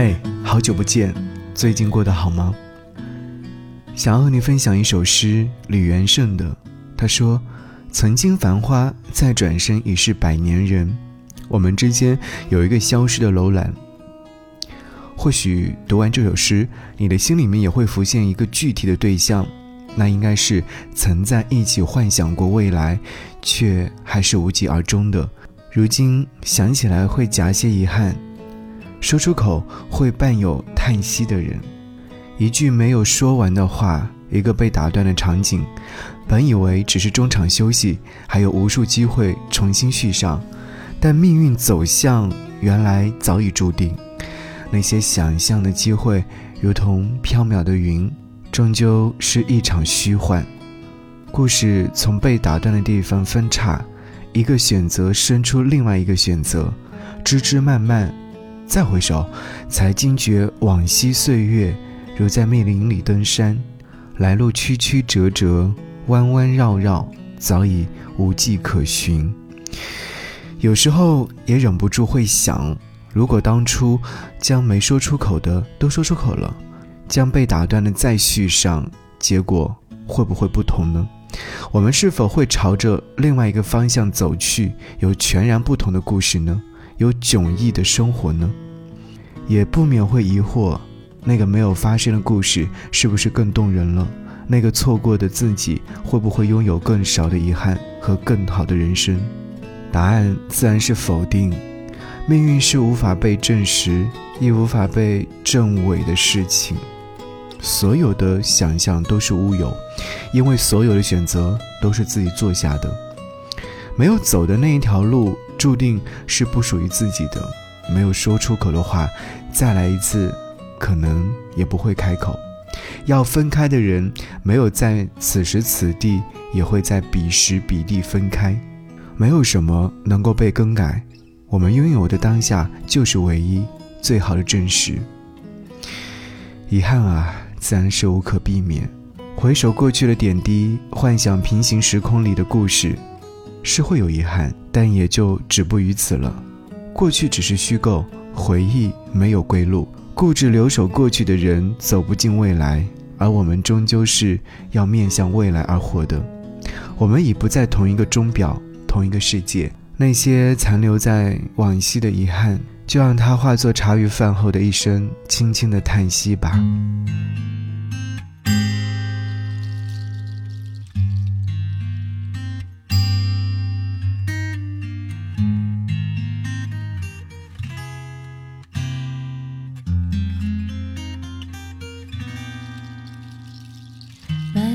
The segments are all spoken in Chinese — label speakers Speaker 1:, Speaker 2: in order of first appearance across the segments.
Speaker 1: 哎，好久不见，最近过得好吗？想要和你分享一首诗，李元胜的。他说：“曾经繁花，再转身已是百年人。我们之间有一个消失的楼兰。”或许读完这首诗，你的心里面也会浮现一个具体的对象，那应该是曾在一起幻想过未来，却还是无疾而终的。如今想起来会夹些遗憾，说出口会伴有叹息的人，一句没有说完的话，一个被打断的场景，本以为只是中场休息，还有无数机会重新续上，但命运走向原来早已注定。那些想象的机会，如同飘渺的云，终究是一场虚幻。故事从被打断的地方分叉，一个选择生出另外一个选择，枝枝蔓蔓，再回首，才惊觉往昔岁月，如在密林里登山，来路曲曲折折，弯弯绕绕，早已无迹可寻。有时候也忍不住会想。如果当初将没说出口的都说出口了，将被打断的再续上，结果会不会不同呢？我们是否会朝着另外一个方向走去，有全然不同的故事呢？有迥异的生活呢？也不免会疑惑，那个没有发生的故事是不是更动人了？那个错过的自己会不会拥有更少的遗憾和更好的人生？答案自然是否定。命运是无法被证实，亦无法被证伪的事情。所有的想象都是乌有，因为所有的选择都是自己做下的。没有走的那一条路，注定是不属于自己的。没有说出口的话，再来一次，可能也不会开口。要分开的人，没有在此时此地，也会在彼时彼地分开。没有什么能够被更改。我们拥有的当下就是唯一最好的证实。遗憾啊，自然是无可避免。回首过去的点滴，幻想平行时空里的故事，是会有遗憾，但也就止步于此了。过去只是虚构，回忆没有归路。固执留守过去的人，走不进未来，而我们终究是要面向未来而活的。我们已不在同一个钟表，同一个世界。那些残留在往昔的遗憾，就让它化作茶余饭后的一声轻轻的叹息吧。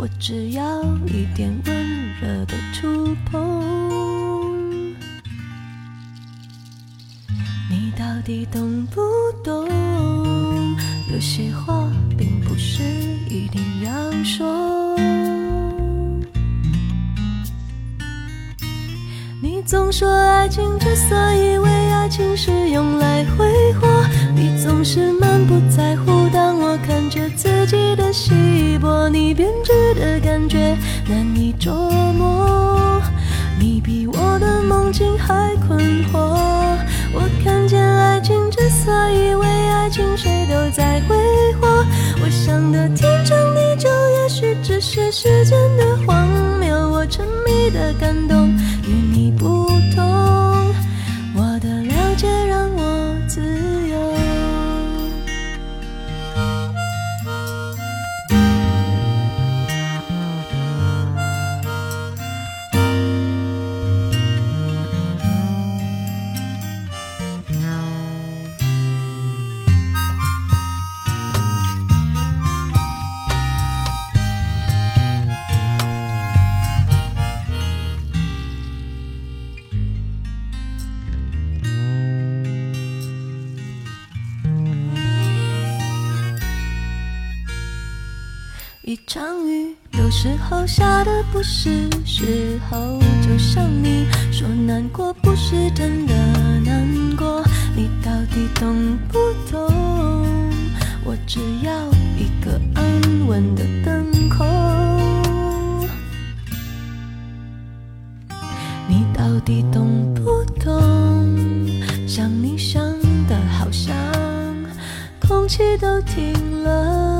Speaker 2: 我只要一点温热的触碰。你到底懂不懂？有些话并不是一定要说。你总说爱情之所以为爱情是用来挥霍，你总是满不在乎。当我看着自己的心，你编织的感觉难以捉摸。你比我的梦境还困惑。我看见爱情之所以为爱情，谁都在挥霍。我想的天长地久，也许只是时间的荒谬。我沉迷的感动一场雨，有时候下的不是时候。就像你说难过不是真的难过，你到底懂不懂？我只要一个安稳的等候。你到底懂不懂？想你想的好像空气都停了。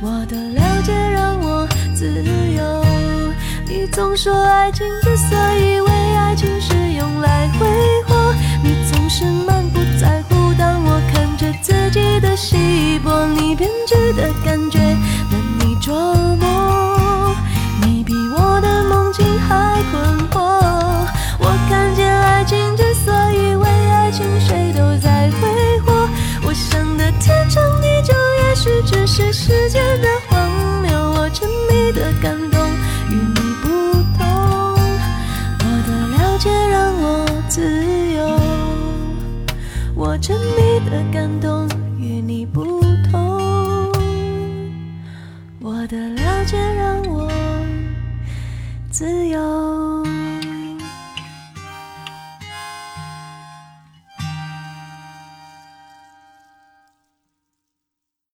Speaker 2: 我的了解让我自由。你总说爱情之所以为爱情是用来挥霍，你总是满不在乎。当我看着自己的稀薄，你编织的感觉难以捉摸。你比我的梦境还困惑。的感动与你不同我的了解让我自由我沉迷的感动与你不同我的了解让我自由。